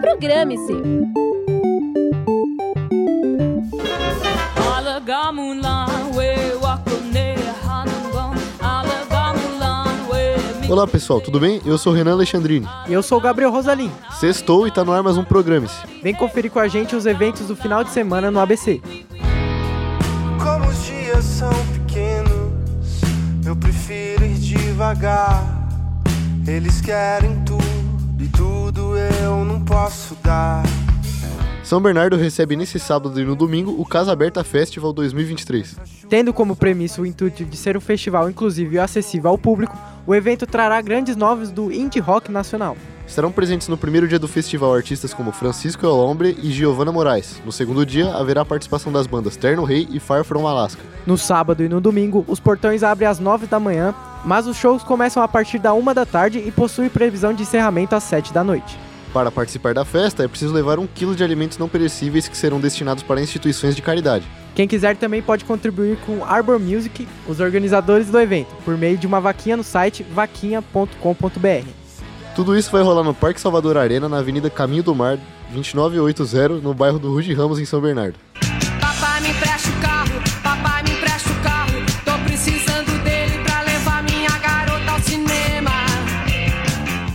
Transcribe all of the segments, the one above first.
Programe-se. Olá pessoal, tudo bem? Eu sou o Renan Alexandrini. E eu sou o Gabriel Rosalim. Sextou e tá no ar mais um Programe-se. Vem conferir com a gente os eventos do final de semana no ABC. Como os dias são pequenos, eu prefiro ir devagar. Eles querem e tudo eu não posso dar. São Bernardo recebe nesse sábado e no domingo o Casa Aberta Festival 2023. Tendo como premissa o intuito de ser um festival inclusivo e acessível ao público, o evento trará grandes noves do indie rock nacional. Estarão presentes no primeiro dia do festival artistas como Francisco Elombre e Giovanna Moraes. No segundo dia, haverá a participação das bandas Terno Rei e Far From Alaska. No sábado e no domingo, os portões abrem às 9 da manhã, mas os shows começam a partir da 1 da tarde e possuem previsão de encerramento às 7 da noite. Para participar da festa, é preciso levar um quilo de alimentos não perecíveis que serão destinados para instituições de caridade. Quem quiser também pode contribuir com Arbor Music, os organizadores do evento, por meio de uma vaquinha no site vaquinha.com.br. Tudo isso vai rolar no Parque Salvador Arena, na Avenida Caminho do Mar, 2980, no bairro do Rude Ramos, em São Bernardo.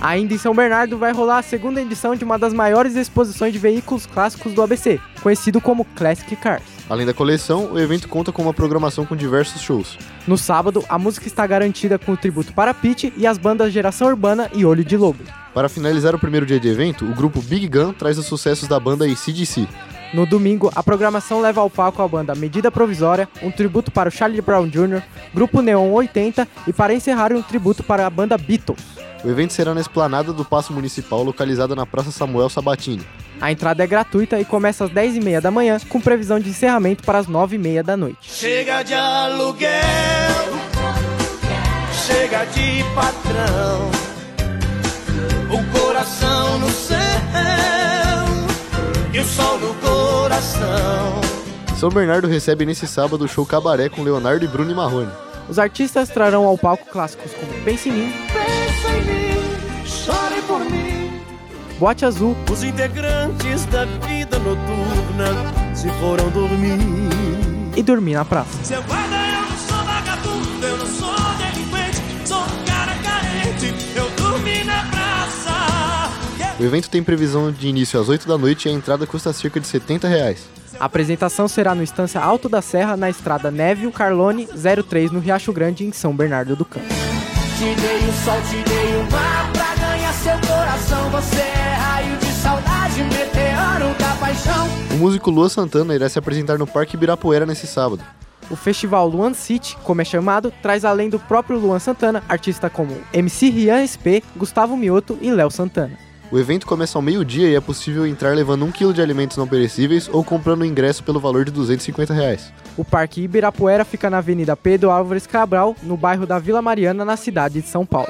Ainda em São Bernardo vai rolar a segunda edição de uma das maiores exposições de veículos clássicos do ABC, conhecido como Classic Cars. Além da coleção, o evento conta com uma programação com diversos shows. No sábado, a música está garantida com o tributo para Pete e as bandas Geração Urbana e Olho de Lobo. Para finalizar o primeiro dia de evento, o grupo Big Gun traz os sucessos da banda ACDC. No domingo, a programação leva ao palco a banda Medida Provisória, um tributo para o Charlie Brown Jr., Grupo Neon 80 e para encerrar um tributo para a banda Beatles. O evento será na esplanada do Paço Municipal, localizada na Praça Samuel Sabatini. A entrada é gratuita e começa às 10h30 da manhã, com previsão de encerramento para as 9h30 da noite. Chega de aluguel, chega de patrão. São Bernardo recebe nesse sábado o show Cabaré com Leonardo e Bruno Marrone. Os artistas trarão ao palco clássicos como Pense em Mim, Pensa em mim, chore por mim. Boate Azul, Os integrantes da vida noturna se foram dormir. e Dormir na Praça. Seu guarda, eu não sou vagabundo, eu não sou delinquente, sou um cara carente, O evento tem previsão de início às 8 da noite e a entrada custa cerca de 70 reais. A apresentação será no Estância Alto da Serra, na estrada Névio Carlone 03, no Riacho Grande, em São Bernardo do Campo. Te dei o sol, te dei o mar pra ganhar seu coração. Você é raio de saudade, meteoro da paixão. O músico Lua Santana irá se apresentar no Parque Ibirapuera nesse sábado. O festival Luan City, como é chamado, traz além do próprio Luan Santana, artistas como MC Rian SP, Gustavo Mioto e Léo Santana. O evento começa ao meio-dia e é possível entrar levando um quilo de alimentos não perecíveis ou comprando ingresso pelo valor de 250 reais. O Parque Ibirapuera fica na Avenida Pedro Álvares Cabral, no bairro da Vila Mariana, na cidade de São Paulo.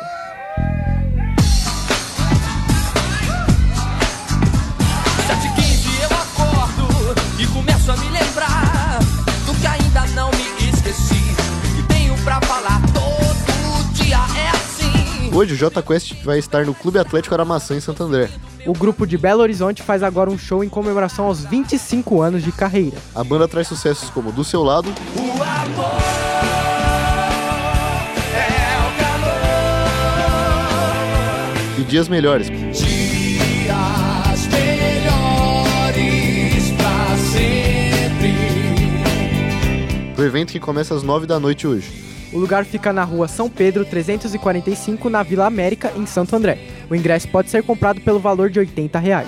Hoje o J Quest vai estar no Clube Atlético Aramaçã em Santo André. O grupo de Belo Horizonte faz agora um show em comemoração aos 25 anos de carreira. A banda traz sucessos como Do Seu Lado, O amor é o calor. e Dias Melhores. Dias melhores pra sempre. O evento que começa às 9 da noite hoje. O lugar fica na rua São Pedro 345, na Vila América, em Santo André. O ingresso pode ser comprado pelo valor de 80 reais.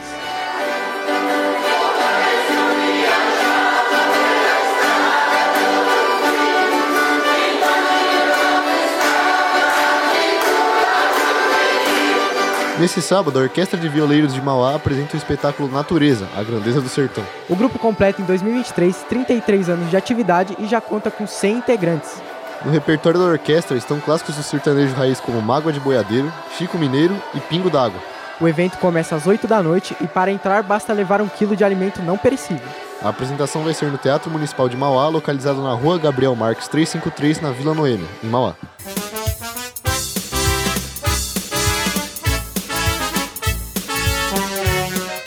Nesse sábado, a Orquestra de Violeiros de Mauá apresenta o espetáculo Natureza, a Grandeza do Sertão. O grupo completa em 2023 33 anos de atividade e já conta com 100 integrantes. No repertório da orquestra estão clássicos do sertanejo raiz como Mágoa de Boiadeiro, Chico Mineiro e Pingo d'Água. O evento começa às 8 da noite e para entrar basta levar um quilo de alimento não perecível. A apresentação vai ser no Teatro Municipal de Mauá, localizado na Rua Gabriel Marques 353, na Vila Noêmia, em Mauá.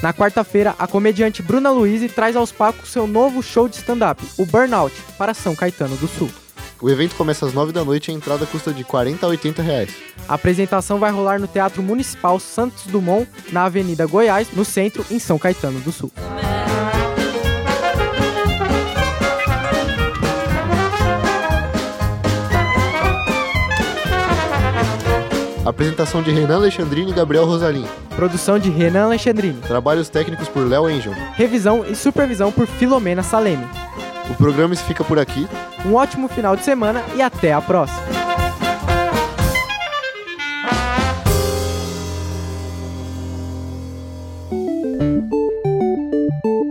Na quarta-feira, a comediante Bruna Luiz traz aos palcos seu novo show de stand-up, o Burnout, para São Caetano do Sul. O evento começa às 9 da noite e a entrada custa de 40 a 80 reais. A apresentação vai rolar no Teatro Municipal Santos Dumont, na Avenida Goiás, no centro, em São Caetano do Sul. Apresentação de Renan Alexandrini e Gabriel Rosalim. Produção de Renan Alexandrini. Trabalhos técnicos por Léo Angel. Revisão e supervisão por Filomena Saleme. O programa fica por aqui. Um ótimo final de semana e até a próxima.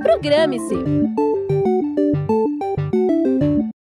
Programe-se.